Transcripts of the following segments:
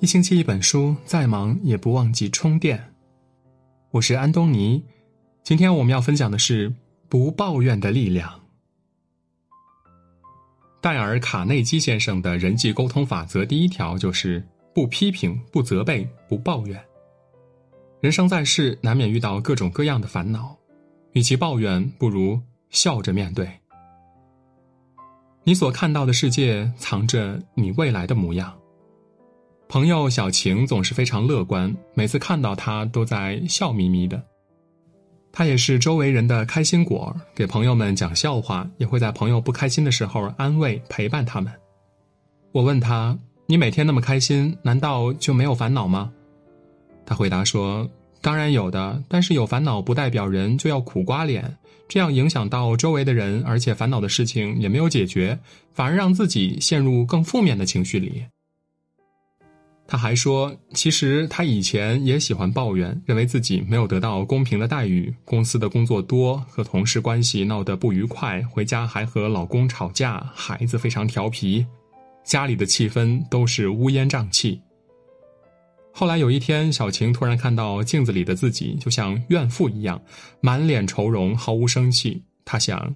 一星期一本书，再忙也不忘记充电。我是安东尼，今天我们要分享的是不抱怨的力量。戴尔·卡内基先生的人际沟通法则第一条就是不批评、不责备、不抱怨。人生在世，难免遇到各种各样的烦恼，与其抱怨，不如笑着面对。你所看到的世界，藏着你未来的模样。朋友小晴总是非常乐观，每次看到她都在笑眯眯的。她也是周围人的开心果，给朋友们讲笑话，也会在朋友不开心的时候安慰陪伴他们。我问他：“你每天那么开心，难道就没有烦恼吗？”他回答说：“当然有的，但是有烦恼不代表人就要苦瓜脸，这样影响到周围的人，而且烦恼的事情也没有解决，反而让自己陷入更负面的情绪里。”他还说，其实他以前也喜欢抱怨，认为自己没有得到公平的待遇，公司的工作多，和同事关系闹得不愉快，回家还和老公吵架，孩子非常调皮，家里的气氛都是乌烟瘴气。后来有一天，小晴突然看到镜子里的自己，就像怨妇一样，满脸愁容，毫无生气。他想，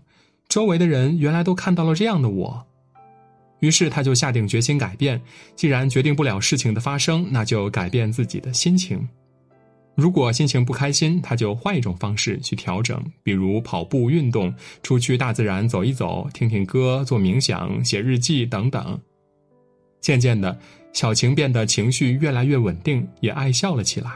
周围的人原来都看到了这样的我。于是他就下定决心改变。既然决定不了事情的发生，那就改变自己的心情。如果心情不开心，他就换一种方式去调整，比如跑步运动、出去大自然走一走、听听歌、做冥想、写日记等等。渐渐的，小晴变得情绪越来越稳定，也爱笑了起来。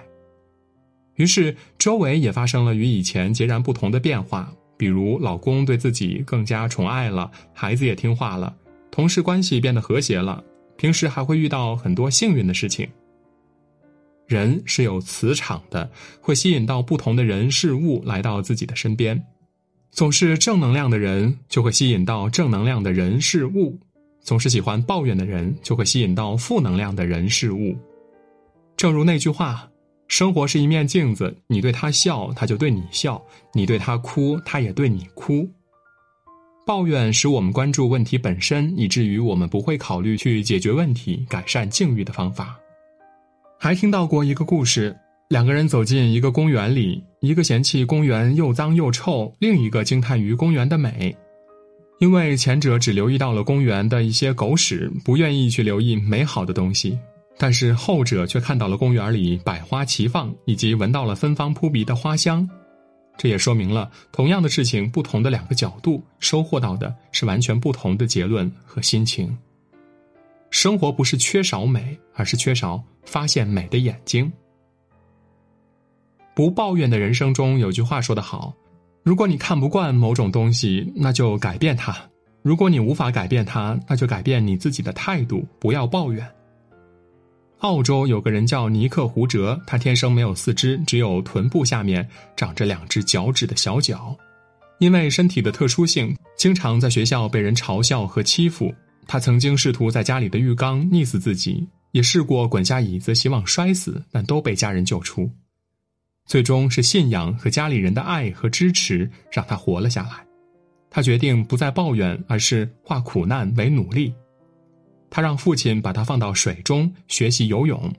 于是周围也发生了与以前截然不同的变化，比如老公对自己更加宠爱了，孩子也听话了。同事关系变得和谐了，平时还会遇到很多幸运的事情。人是有磁场的，会吸引到不同的人事物来到自己的身边。总是正能量的人就会吸引到正能量的人事物，总是喜欢抱怨的人就会吸引到负能量的人事物。正如那句话：“生活是一面镜子，你对他笑，他就对你笑；你对他哭，他也对你哭。”抱怨使我们关注问题本身，以至于我们不会考虑去解决问题、改善境遇的方法。还听到过一个故事：两个人走进一个公园里，一个嫌弃公园又脏又臭，另一个惊叹于公园的美。因为前者只留意到了公园的一些狗屎，不愿意去留意美好的东西；但是后者却看到了公园里百花齐放，以及闻到了芬芳扑鼻的花香。这也说明了，同样的事情，不同的两个角度，收获到的是完全不同的结论和心情。生活不是缺少美，而是缺少发现美的眼睛。不抱怨的人生中有句话说得好：如果你看不惯某种东西，那就改变它；如果你无法改变它，那就改变你自己的态度，不要抱怨。澳洲有个人叫尼克胡哲，他天生没有四肢，只有臀部下面长着两只脚趾的小脚。因为身体的特殊性，经常在学校被人嘲笑和欺负。他曾经试图在家里的浴缸溺死自己，也试过滚下椅子希望摔死，但都被家人救出。最终是信仰和家里人的爱和支持让他活了下来。他决定不再抱怨，而是化苦难为努力。他让父亲把他放到水中学习游泳，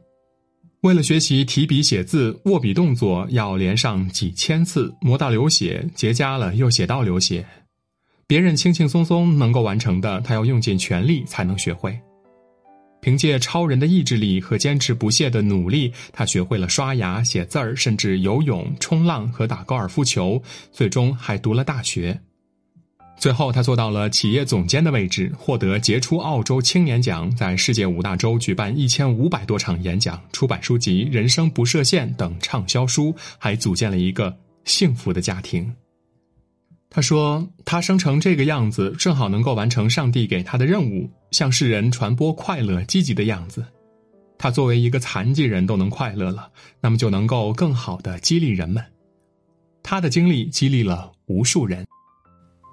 为了学习提笔写字，握笔动作要连上几千次，磨到流血，结痂了又写到流血。别人轻轻松松能够完成的，他要用尽全力才能学会。凭借超人的意志力和坚持不懈的努力，他学会了刷牙、写字儿，甚至游泳、冲浪和打高尔夫球，最终还读了大学。最后，他做到了企业总监的位置，获得杰出澳洲青年奖，在世界五大洲举办一千五百多场演讲，出版书籍《人生不设限》等畅销书，还组建了一个幸福的家庭。他说：“他生成这个样子，正好能够完成上帝给他的任务，向世人传播快乐、积极的样子。他作为一个残疾人都能快乐了，那么就能够更好的激励人们。他的经历激励了无数人。”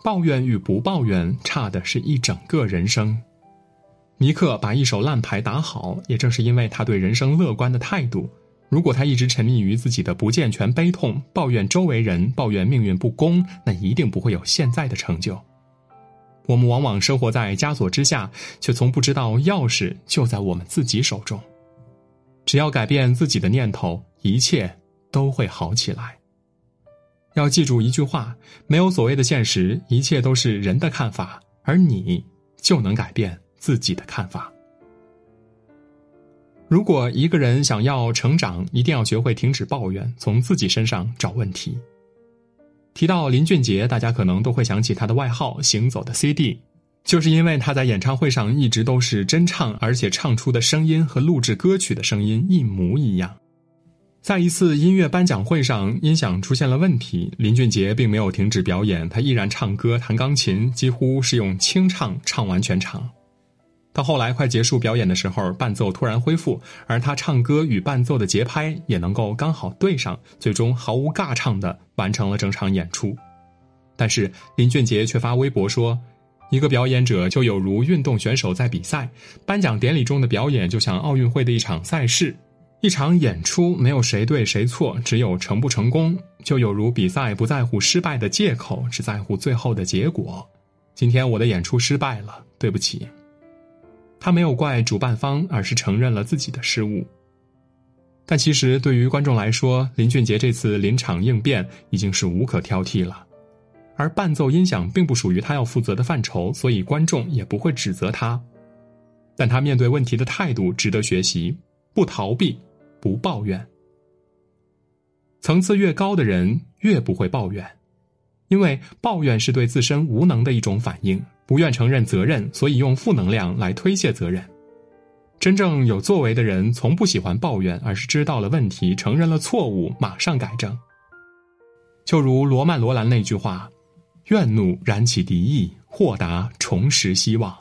抱怨与不抱怨，差的是一整个人生。尼克把一手烂牌打好，也正是因为他对人生乐观的态度。如果他一直沉溺于自己的不健全、悲痛，抱怨周围人，抱怨命运不公，那一定不会有现在的成就。我们往往生活在枷锁之下，却从不知道钥匙就在我们自己手中。只要改变自己的念头，一切都会好起来。要记住一句话：没有所谓的现实，一切都是人的看法，而你就能改变自己的看法。如果一个人想要成长，一定要学会停止抱怨，从自己身上找问题。提到林俊杰，大家可能都会想起他的外号“行走的 CD”，就是因为他在演唱会上一直都是真唱，而且唱出的声音和录制歌曲的声音一模一样。在一次音乐颁奖会上，音响出现了问题，林俊杰并没有停止表演，他依然唱歌、弹钢琴，几乎是用清唱唱完全场。到后来快结束表演的时候，伴奏突然恢复，而他唱歌与伴奏的节拍也能够刚好对上，最终毫无尬唱的完成了整场演出。但是林俊杰却发微博说：“一个表演者就有如运动选手在比赛，颁奖典礼中的表演就像奥运会的一场赛事，一场演出没有谁对谁错，只有成不成功。就有如比赛不在乎失败的借口，只在乎最后的结果。今天我的演出失败了，对不起。”他没有怪主办方，而是承认了自己的失误。但其实对于观众来说，林俊杰这次临场应变已经是无可挑剔了。而伴奏音响并不属于他要负责的范畴，所以观众也不会指责他。但他面对问题的态度值得学习：不逃避，不抱怨。层次越高的人越不会抱怨，因为抱怨是对自身无能的一种反应。不愿承认责任，所以用负能量来推卸责任。真正有作为的人，从不喜欢抱怨，而是知道了问题，承认了错误，马上改正。就如罗曼·罗兰那句话：“怨怒燃起敌意，豁达重拾希望。”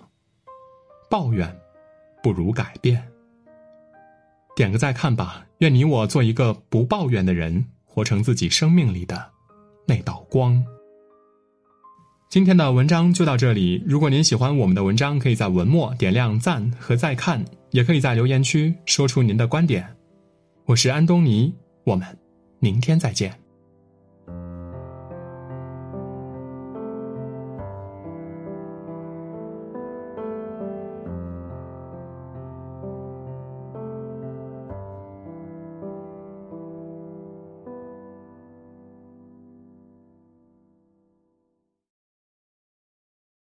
抱怨不如改变。点个再看吧，愿你我做一个不抱怨的人，活成自己生命里的那道光。今天的文章就到这里。如果您喜欢我们的文章，可以在文末点亮赞和再看，也可以在留言区说出您的观点。我是安东尼，我们明天再见。